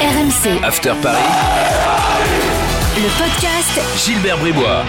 RMC, After Paris, le podcast Gilbert Bribois.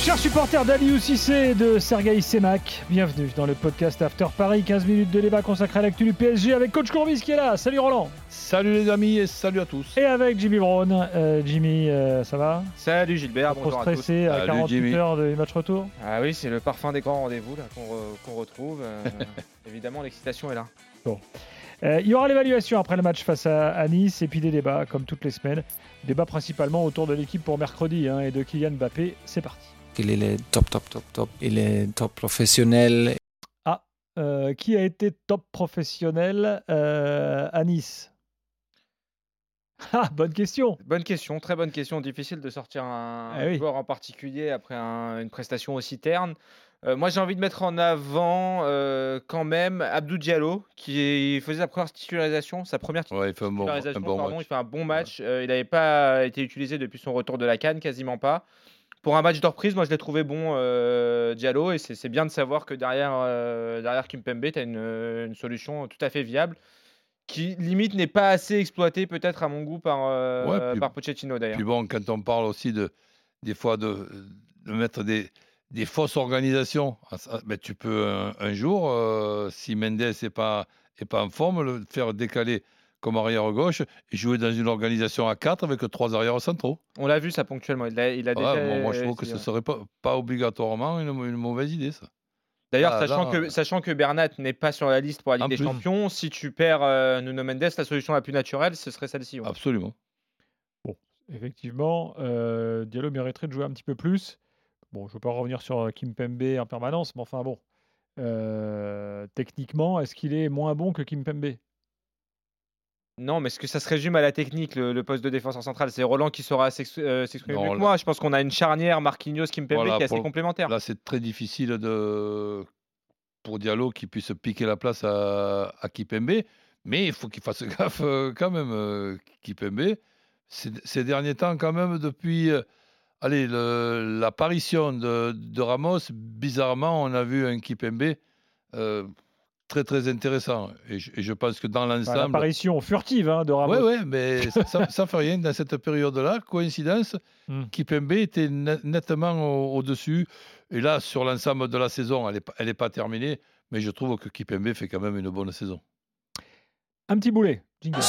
Chers supporters d'Aliou Cissé et de Sergei Semak, bienvenue dans le podcast After Paris, 15 minutes de débat consacré à l'actu du PSG avec Coach Courbis qui est là. Salut Roland Salut les amis et salut à tous. Et avec Jimmy Brown. Euh, Jimmy, euh, ça va? Salut Gilbert, bonjour à tous. stressé à Salut, 48 Jimmy. heures de match retour? Ah oui, c'est le parfum des grands rendez-vous là qu'on re- qu'on retrouve. euh, évidemment, l'excitation est là. Euh, Il y aura l'évaluation après le match face à, à Nice et puis des débats comme toutes les semaines. Débats principalement autour de l'équipe pour mercredi hein, et de Kylian Mbappé. C'est parti. Il est top, top, top, top. Il est top professionnel? Euh, qui a été top professionnel euh, à Nice? Ah, bonne question Bonne question, très bonne question. Difficile de sortir un Eh oui. joueur en particulier après un- une prestation aussi terne. Euh, moi, j'ai envie de mettre en avant euh, quand même Abdou Diallo qui faisait sa première titularisation, sa première Ouais, il fait un bon, un titularisation, bon il fait un bon match. Euh, il n'avait pas été utilisé depuis son retour de la Cannes, quasiment pas. Pour un match de reprise, moi je l'ai trouvé bon, euh, Diallo, et c'est bien de savoir que derrière, euh, derrière Kimpembe, tu as une, euh, une solution tout à fait viable, qui limite n'est pas assez exploitée peut-être à mon goût par, euh, Ouais, puis- par Pochettino d'ailleurs. Puis bon, quand on parle aussi de des fois de, de mettre des, des fausses organisations, ah, ça, ben, tu peux un, un jour, euh, si Mendes n'est pas, est pas en forme, le faire décaler comme arrière gauche et jouer dans une organisation à 4 avec trois arrières centraux. On l'a vu ça ponctuellement, il a, il a Ouais, déjà moi, moi, je trouve que ce ouais. serait pas, pas obligatoirement une, une mauvaise idée, ça. D'ailleurs, Ah, sachant, que, euh, sachant que Bernat n'est pas sur la liste pour la Ligue des plus. Champions, si tu perds euh, Nuno Mendes, la solution la plus naturelle, ce serait celle-ci. ouais. Absolument. Effectivement, euh, Diallo mériterait de jouer un petit peu plus. Bon, je ne veux pas revenir sur euh, Kimpembe en permanence, mais enfin bon. Euh, techniquement, est-ce qu'il est moins bon que Kimpembe Non, mais est-ce que ça se résume à la technique, le, le poste de défenseur central? C'est Roland qui saura euh, s'exprimer mieux que moi. Je pense qu'on a une charnière Marquinhos Kimpembe Voilà, qui est assez complémentaire. Là, c'est très difficile de, pour Diallo qu'il puisse piquer la place à, à Kipembe, mais il faut qu'il fasse gaffe euh, quand même, euh, Kipembe. Ces, ces derniers temps, quand même, depuis euh, allez, le- l'apparition de, de Ramos, bizarrement, on a vu un Kipembe euh, très très intéressant. Et je, et je pense que dans Enfin, l'ensemble. L'apparition furtive hein, de Ramos. Oui, oui, mais ça, ça fait rien. Dans cette période-là, coïncidence, Hmm. Kipembe était ne- nettement au- au-dessus. Et là, sur l'ensemble de la saison, elle n'est pas, elle est pas terminée, mais je trouve que Kipembe fait quand même une bonne saison. Un petit boulet. Jingle.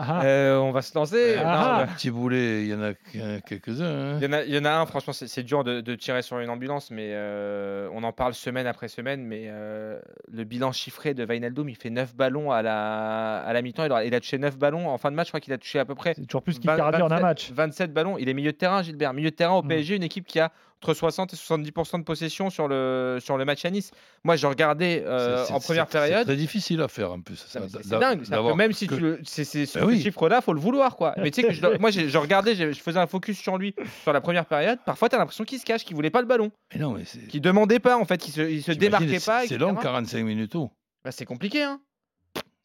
Ah. Euh, on va se lancer. Euh, Non, ah. bah, Petit boulet, il y en a que- quelques-uns. hein. Il y, en a, il y en a un, franchement, c'est c'est dur de, de tirer sur une ambulance, mais euh, on en parle semaine après semaine. Mais euh, le bilan chiffré de Wijnaldum, il fait 9 ballons à la, à la mi-temps. Il, a- il a touché 9 ballons. En fin de match, je crois qu'il a touché à peu près C'est toujours plus 20 qu'Icardi en un 27 match. 27 ballons. Il est milieu de terrain, Gilbert. Milieu de terrain au Mm. PSG, une équipe qui a entre 60 et 70% de possession sur le, sur le match à Nice. Moi, je regardais euh, C'est- c'est- en première c'est- C'est période. très difficile à faire en plus. Non, C'est c'est dingue. Même si que- tu le, c'est, c'est, Ben oui. chiffre-là, faut le vouloir, quoi. Mais tu sais que je, moi, je regardais, je faisais un focus sur lui sur la première période. Parfois, tu as l'impression qu'il se cache, qu'il voulait pas le ballon, Mais non, mais c'est. qu'il demandait pas, en fait, qu'il se, il se démarquait pas. C'est long, 45 minutes. oh. Bah, c'est compliqué, hein.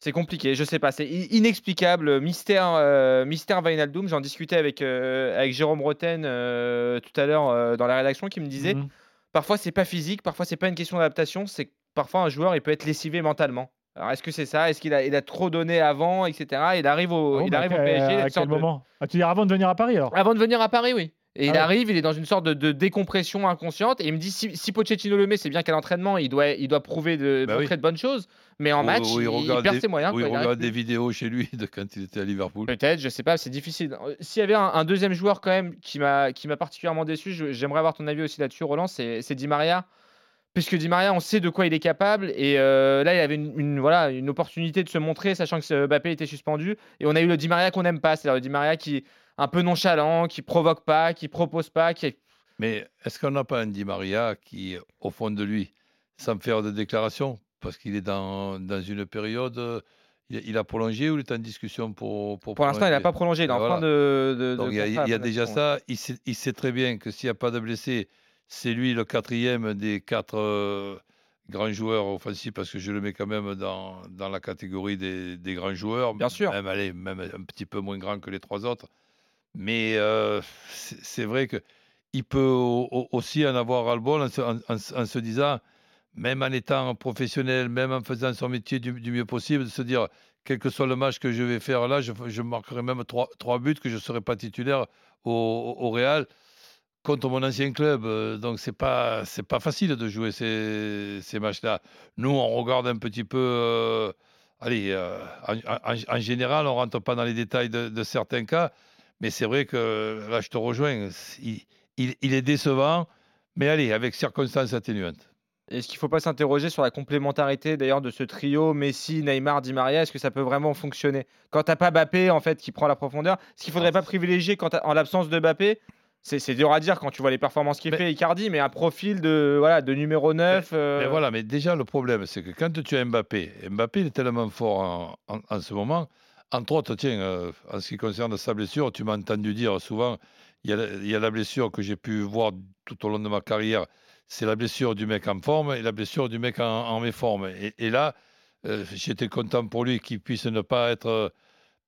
C'est compliqué, je sais pas, c'est inexplicable. Mystère, euh, mystère Wijnaldum. J'en discutais avec, euh, avec Jérôme Roten euh, tout à l'heure euh, dans la rédaction qui me disait Mhm. parfois c'est pas physique, parfois c'est pas une question d'adaptation, c'est que parfois un joueur il peut être lessivé mentalement. Alors est-ce que c'est ça? Est-ce qu'il a, il a trop donné avant, etc. Il arrive au, Bon, il bah, arrive au à- PSG. a À quel sorte de- moment? Ah, Tu dis avant de venir à Paris alors? Avant de venir à Paris, oui. Et Ah il ouais. arrive, il est dans une sorte de, de décompression inconsciente. Et il me dit si, si Pochettino le met, c'est bien qu'à l'entraînement, il doit, il doit prouver de, Bah montrer oui. de bonnes choses. Mais en match, il, il regarde perd des- ses moyens. quoi, il regarde plus. des vidéos chez lui de quand il était à Liverpool. Peut-être, je sais pas, c'est difficile. Euh, S'il y avait un, un deuxième joueur quand même qui m'a qui m'a particulièrement déçu, j'aimerais avoir ton avis aussi là-dessus, Roland, c'est c'est Di Maria. Puisque Di Maria, on sait de quoi il est capable. Et euh, là, il avait une, une- voilà, une opportunité de se montrer, sachant que Mbappé était suspendu. Et on a eu le Di Maria qu'on n'aime pas. C'est-à-dire le Di Maria qui est un peu nonchalant, qui provoque pas, qui propose pas, qui Mais est-ce qu'on n'a pas un Di Maria qui, au fond de lui, sans faire de déclaration, parce qu'il est dans, dans une période, il, il a prolongé ou il est en discussion pour pour, Pour l'instant, il n'a pas prolongé. Il est en Voilà. fin de. de- Donc il y a, y déjà ça. Il sait, il sait très bien que s'il n'y a pas de blessés, c'est lui le quatrième des quatre euh, grands joueurs offensifs, parce que je le mets quand même dans, dans la catégorie des, des grands joueurs. Bien sûr. Même, allez, même un petit peu moins grand que les trois autres. Mais euh, c'est vrai que il peut au- au- aussi en avoir ras-le-bol en, se- en- en- en se disant même en étant professionnel, même en faisant son métier du, du mieux possible, de se dire, quel que soit le match que je vais faire là, je, je marquerai même trois, trois buts, que je ne serai pas titulaire au, au, au Real contre mon ancien club. euh, Donc, ce n'est pas, c'est pas facile de jouer ces, ces matchs-là. Nous, on regarde un petit peu. euh, allez, euh, en, en- en général, on ne rentre pas dans les détails de, de certains cas. Mais c'est vrai que là, je te rejoins. Il, il- il est décevant. Mais allez, avec circonstances atténuantes. Est-ce qu'il ne faut pas s'interroger sur la complémentarité d'ailleurs de ce trio Messi, Neymar, Di Maria? Est-ce que ça peut vraiment fonctionner? Quand tu n'as pas Mbappé en fait qui prend la profondeur, est-ce qu'il ne faudrait pas privilégier quand t'as- en l'absence de Mbappé c'est, c'est dur à dire quand tu vois les performances qu'il fait Icardi, mais un profil de, voilà, de numéro 9. euh, Mais voilà, mais déjà, le problème, c'est que quand tu as Mbappé, Mbappé il est tellement fort en, en- en ce moment. Entre autres, tiens, euh, en ce qui concerne sa blessure, tu m'as entendu dire souvent, il y, a, la- il y a la blessure que j'ai pu voir tout au long de ma carrière, c'est la blessure du mec en forme et la blessure du mec en, en méforme. Et, et là, euh, j'étais content pour lui qu'il puisse ne pas être euh,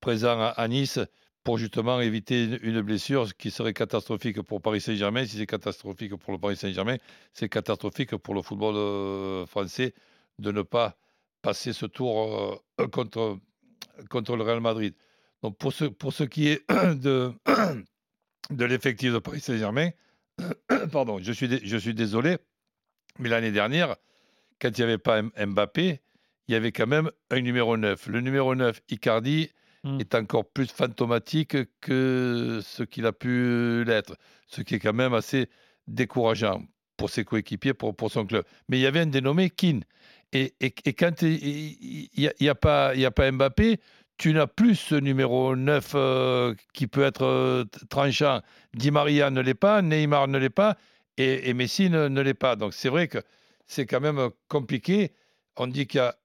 présent à, à Nice pour justement éviter une, blessure qui serait catastrophique pour Paris Saint-Germain. Si c'est catastrophique pour le Paris Saint-Germain, c'est catastrophique pour le football euh, français de ne pas passer ce tour euh, contre, contre le Real Madrid. Donc pour ce, pour ce qui est de, de l'effectif de Paris Saint-Germain, pardon, je suis, je suis désolé, mais l'année dernière, quand il n'y avait pas Mbappé, il y avait quand même un numéro 9. Le numéro 9, Icardi, Mm. est encore plus fantomatique que ce qu'il a pu l'être, ce qui est quand même assez décourageant pour ses coéquipiers, pour, pour son club. Mais il y avait un dénommé Keane. Et, et, et quand il n'y a, a, pas- a pas Mbappé, tu n'as plus ce numéro 9 euh, qui peut être euh, tranchant. Di Maria ne l'est pas, Neymar ne l'est pas, et, et Messi ne, ne l'est pas. Donc c'est vrai que c'est quand même compliqué. On dit qu'il y a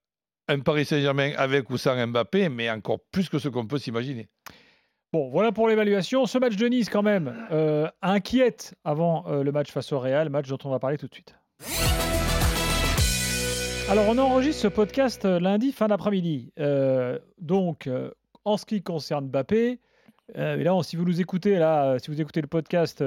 un Paris Saint-Germain avec ou sans Mbappé, mais encore plus que ce qu'on peut s'imaginer. Bon, voilà pour l'évaluation. Ce match de Nice, quand même, euh, inquiète avant euh, le match face au Real, match dont on va parler tout de suite. Alors, on enregistre ce podcast euh, lundi, fin d'après-midi. Donc, en ce qui concerne Mbappé, et là, si vous nous écoutez, là, si vous écoutez le podcast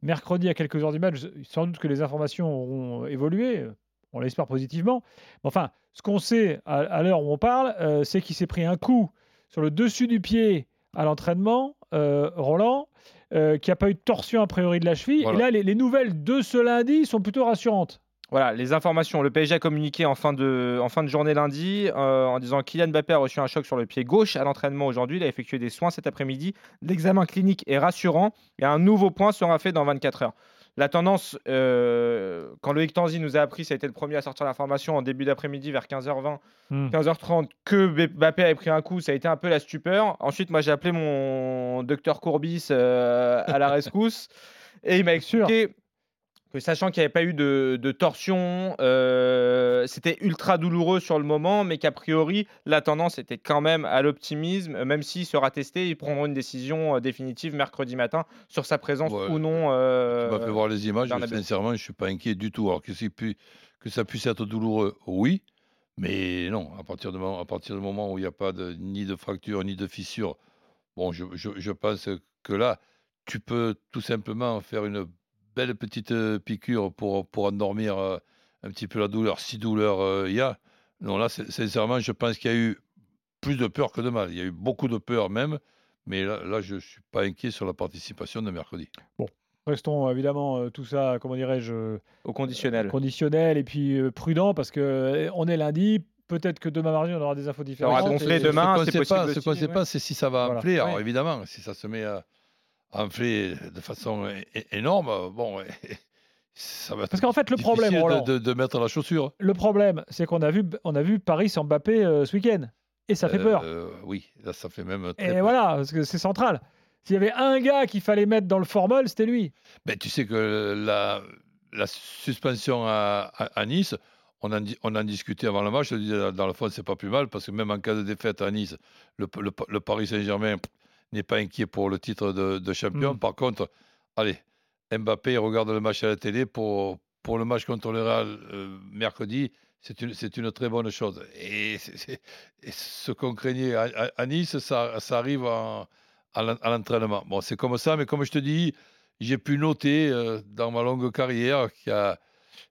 mercredi à quelques heures du match, sans doute que les informations auront évolué. On l'espère positivement. Enfin, ce qu'on sait à, à l'heure où on parle, euh, c'est qu'il s'est pris un coup sur le dessus du pied à l'entraînement, euh, Roland, euh, qui n'a pas eu de torsion a priori de la cheville. Voilà. Et là, les, les nouvelles de ce lundi sont plutôt rassurantes. Voilà, les informations. Le PSG a communiqué en fin de, en fin de journée lundi en disant que Kylian Mbappé a reçu un choc sur le pied gauche à l'entraînement aujourd'hui. Il a effectué des soins cet après-midi. L'examen clinique est rassurant et un nouveau point sera fait dans 24 heures. La tendance, euh, quand Loïc Tanzi nous a appris, ça a été le premier à sortir l'information en début d'après-midi vers 15h20, Hmm. 15h30, que Mbappé avait pris un coup, ça a été un peu la stupeur. Ensuite, moi, j'ai appelé mon docteur Courbis euh, à la rescousse et il m'a expliqué que sachant qu'il n'y avait pas eu de, de torsion, euh, c'était ultra douloureux sur le moment, mais qu'a priori, la tendance était quand même à l'optimisme. euh, Même s'il sera testé, ils prendront une décision euh, définitive mercredi matin sur sa présence Ouais, ou non. euh, Tu m'as fait voir les images, sincèrement, je ne suis pas inquiet du tout. Alors que, c'est pu- que ça puisse être douloureux, oui, mais non, à partir du moment, à partir du moment où il n'y a pas de, ni de fracture, ni de fissure, bon, je, je- je pense que là, tu peux tout simplement faire une belle petite euh, piqûre pour, pour endormir euh, un petit peu la douleur, si douleur euh, il y a. Non, là, sincèrement, je pense qu'il y a eu plus de peur que de mal. Il y a eu beaucoup de peur même, mais là, là je ne suis pas inquiet sur la participation de mercredi. Restons évidemment euh, tout ça, comment dirais-je, euh, au conditionnel. conditionnel et puis euh, prudent parce que euh, on est lundi. Peut-être que demain mardi, on aura des infos aura différentes. gonflé et- demain, ce qu'on c'est sait possible pas, ce qu'on aussi, sait ouais. pas, c'est si ça va Voilà. Alors évidemment, si ça se met à à enfler de façon énorme, bon, ça va être Parce qu'en fait, le problème, de- Roland, de, de mettre la chaussure. le problème, c'est qu'on a vu, on a vu Paris sans Mbappé euh, ce week-end et ça fait peur. Euh, oui, là, ça fait même très Et peur. voilà, parce que c'est central. S'il y avait un gars qu'il fallait mettre dans le formol, c'était lui. Mais tu sais que la, la suspension à, à- à Nice, on en, on en discutait avant le match. Je disais, dans le fond, c'est pas plus mal parce que même en cas de défaite à Nice, le, le- le Paris Saint-Germain n'est pas inquiet pour le titre de, de champion. Mm. Par contre, allez, Mbappé regarde le match à la télé pour, pour le match contre le Real euh, mercredi. C'est une, c'est une très bonne chose. Et, ce qu'on craignait à, à- à Nice, ça, ça arrive en- à l'entraînement. Bon, c'est comme ça, mais comme je te dis, j'ai pu noter euh, dans ma longue carrière qu'il y a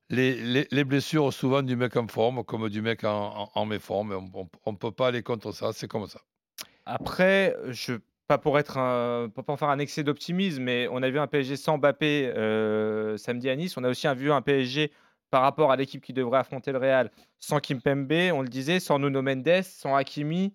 les, les- les blessures souvent du mec en forme comme du mec en, en, en méforme. On ne peut pas aller contre ça, c'est comme ça. Après, je pas pour être un, pas pour faire un excès d'optimisme, mais on a vu un PSG sans Mbappé euh, samedi à Nice. On a aussi vu un PSG par rapport à l'équipe qui devrait affronter le Real sans Kimpembe, on le disait, sans Nuno Mendes, sans Hakimi,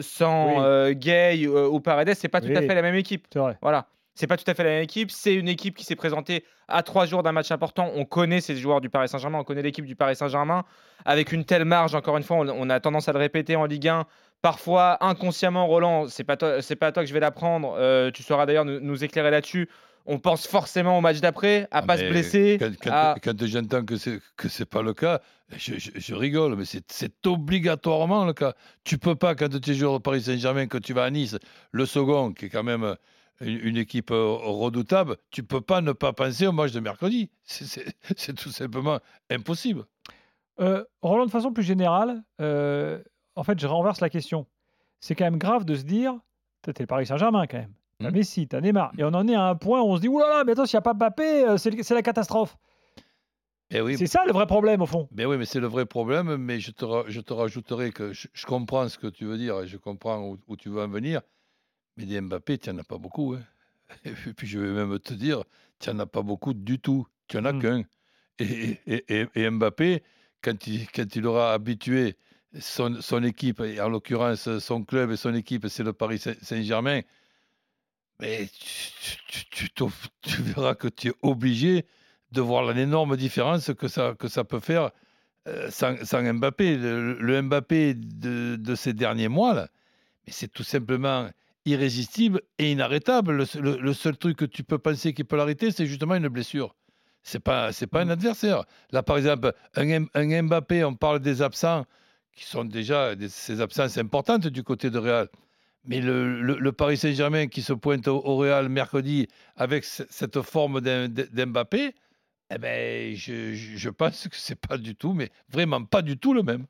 sans Oui. euh, Gay euh, ou Paredes. C'est pas tout à fait la même équipe. Vrai. Voilà. C'est pas tout à fait la même équipe. C'est une équipe qui s'est présentée à trois jours d'un match important. On connaît ces joueurs du Paris Saint-Germain. On connaît l'équipe du Paris Saint-Germain. Avec une telle marge, encore une fois, on, on a tendance à le répéter en Ligue 1. Parfois, inconsciemment, Roland, c'est pas toi, c'est pas à toi que je vais l'apprendre. Euh, tu sauras d'ailleurs nous, nous éclairer là-dessus. On pense forcément au match d'après, à Ah, pas se blesser. Quand, quand- à- quand j'entends que c'est que c'est pas le cas, je, je- je rigole, mais c'est- c'est obligatoirement le cas. Tu peux pas quand tu es joueur au Paris Saint-Germain, que tu vas à Nice, le second, qui est quand même une, une équipe redoutable, tu peux pas ne pas penser au match de mercredi. C'est- C'est c'est tout simplement impossible. Euh, Roland, de façon plus générale, euh, en fait, je renverse la question. C'est quand même grave de se dire, t'es le Paris Saint-Germain quand même. T'as Hmm. Messi, t'as Neymar. Et on en est à un point où on se dit, oulala, mais attends, s'il n'y a pas Mbappé, euh, c'est la catastrophe. Eh oui, C'est ça le vrai problème, au fond. Ben oui, mais c'est le vrai problème. Mais je te, je te rajouterai que je, je comprends ce que tu veux dire et je comprends où, où tu veux en venir. Mais des Mbappé, tu n'en as pas beaucoup. hein. Et puis, je vais même te dire, tu n'en as pas beaucoup du tout. Tu n'en as Mm. qu'un. Et, et- et- et Mbappé, quand il, quand il aura habitué son, son équipe, et en l'occurrence son club et son équipe, c'est le Paris Saint- Saint-Germain, mais tu, tu- tu verras que tu es obligé de voir l'énorme différence que ça, que ça peut faire euh, sans, sans Mbappé. Le, le Mbappé de, de ces derniers mois, là, mais c'est tout simplement irrésistible et inarrêtable. Le, le- le seul truc que tu peux penser qui peut l'arrêter, c'est justement une blessure. C'est pas, c'est pas un adversaire. Là, par exemple, un, un Mbappé, on parle des absents qui sont déjà des, ces absences importantes du côté de Real. Mais le, le- le Paris Saint-Germain qui se pointe au, au Real mercredi avec ce- cette forme d'Mbappé, eh ben, je, je- pense que c'est pas du tout, mais vraiment pas du tout le même.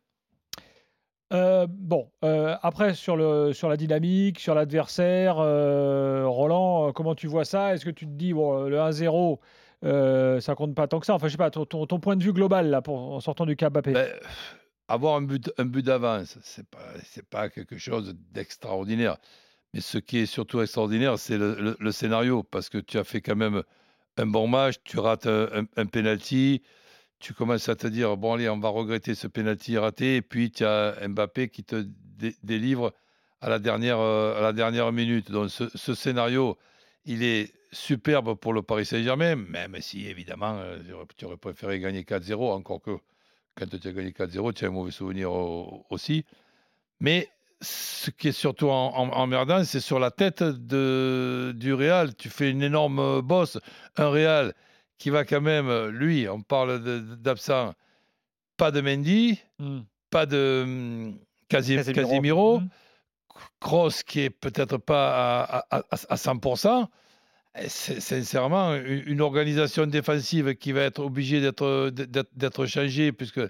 Euh, bon, euh, après, sur, le, sur la dynamique, sur l'adversaire, euh, Roland, comment tu vois ça? Est-ce que tu te dis, bon, le 1-0, euh, ça compte pas tant que ça? Enfin, je sais pas, ton, ton- ton point de vue global, là, pour, en sortant du cas Mbappé. Ben, avoir un but, un but d'avance, c'est pas, c'est pas quelque chose d'extraordinaire. Mais ce qui est surtout extraordinaire, c'est le, scénario, parce que tu as fait quand même un bon match, tu rates un, un, penalty, tu commences à te dire bon allez, on va regretter ce penalty raté, et puis tu as Mbappé qui te dé- délivre à la dernière, euh, à la dernière minute. Donc ce, ce scénario, il est superbe pour le Paris Saint-Germain, même si évidemment euh, tu aurais préféré gagner 4-0, encore que quand tu as gagné 4-0, tu as un mauvais souvenir au- aussi. Mais ce qui est surtout en- en- emmerdant, c'est sur la tête de, du Real. Tu fais une énorme bosse. Un Real qui va quand même, lui, on parle d'absent, pas de Mendy, Hmm. pas de hum, Casi- Casemiro. Casemiro, Hmm. Qui est peut-être pas à, à- à- à 100%. Et c'est- Sincèrement, une, organisation défensive qui va être obligée d'être changée, puisque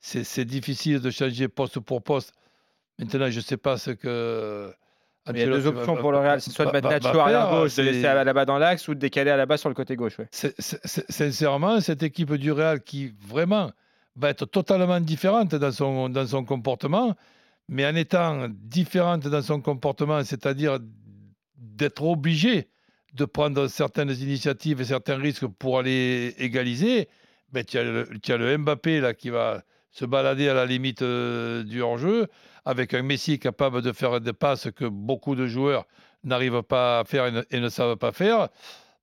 c'est difficile de changer poste pour poste. Maintenant, je ne sais pas ce que. Il y a deux options pour le Real, c'est soit de mettre Nacho arrière gauche, de laisser à la bas dans l'axe ou de décaler à la bas sur le côté gauche. ouais. sincèrement, cette équipe du Real qui vraiment va être totalement différente dans son, dans son comportement, mais en étant différente dans son comportement, c'est-à-dire d'être obligé de prendre certaines initiatives et certains risques pour aller égaliser, ben, tu, as le, tu as le Mbappé là, qui va se balader à la limite euh, du hors-jeu, avec un Messi capable de faire des passes que beaucoup de joueurs n'arrivent pas à faire et ne, et ne savent pas faire.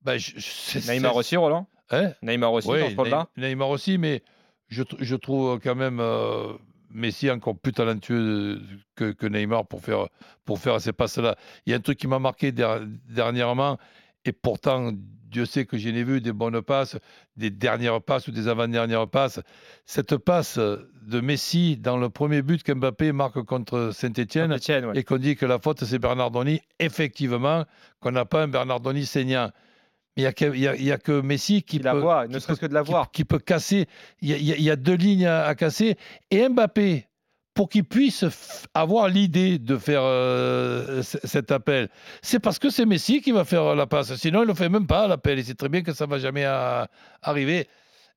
Ben, je- je- Neymar aussi, Roland? Hein? Neymar aussi oui, Neymar aussi, mais je, je trouve quand même euh, Messi encore plus talentueux que, que Neymar pour faire, pour faire ces passes-là. Il y a un truc qui m'a marqué der- dernièrement, et pourtant, Dieu sait que je n'ai vu des bonnes passes, des dernières passes ou des avant-dernières passes. Cette passe de Messi dans le premier but qu'Mbappé marque contre Saint-Etienne, ouais. et qu'on dit que la faute, c'est Bernardoni, effectivement, qu'on n'a pas un Bernardoni saignant. Il n'y a, que- a- a Messi qui la peut, voit, ne serait-ce que de la qui- voir. qui peut casser. Il y, a- y y deux lignes à, à casser. Et Mbappé, pour qu'il puisse avoir l'idée de faire euh, cet appel, c'est parce que c'est Messi qui va faire la passe. Sinon, il ne le fait même pas, l'appel. Il sait très bien que ça ne va jamais à- arriver.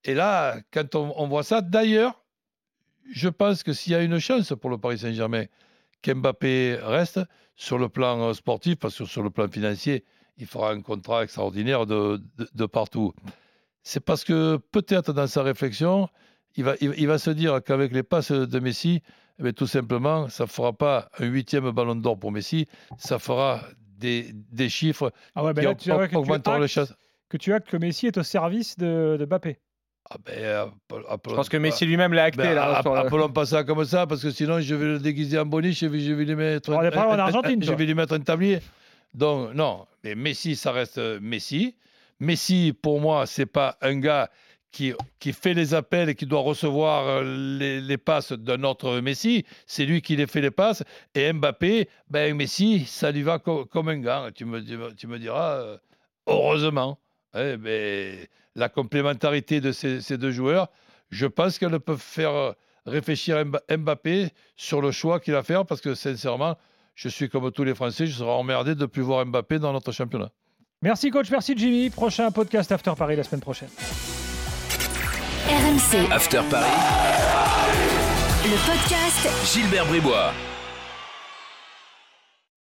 Et là, quand on, on voit ça, d'ailleurs, je pense que s'il y a une chance pour le Paris Saint-Germain qu'Mbappé reste sur le plan euh, sportif, parce que sur le plan financier, il fera un contrat extraordinaire de, de- de partout. C'est parce que peut-être dans sa réflexion, il va, il, il va se dire qu'avec les passes de Messi, eh bien, tout simplement, ça ne fera pas un huitième ballon d'or pour Messi, ça fera des, des chiffres Ah ouais, ben qui là, tu, tu augmenteront les actes, chances. que tu actes que Messi est au service de, de Mbappé. Ah ben, Je pense que Messi lui-même l'a acté. Ben, là, le- Appelons pas ça comme ça, parce que sinon je vais le déguiser en boniche, je vais, je vais lui mettre. On est pas en Argentine, Je toi. vais lui mettre un tablier. Donc, non, mais Messi, ça reste euh, Messi. Messi, pour moi, c'est pas un gars qui, qui fait les appels et qui doit recevoir euh, les, passes d'un autre Messi. C'est lui qui les fait les passes. Et Mbappé, ben Messi, ça lui va co- comme un gant. Tu me, tu me- diras, euh, heureusement. Eh ben, la complémentarité de ces, ces deux joueurs, je pense qu'elle peut faire réfléchir Mba- Mbappé sur le choix qu'il va faire parce que sincèrement, je suis comme tous les Français, je serai emmerdé de ne plus voir Mbappé dans notre championnat. Merci coach, merci Jimmy. Prochain podcast After Paris la semaine prochaine. RMC, After Paris, le podcast Gilbert Bribois.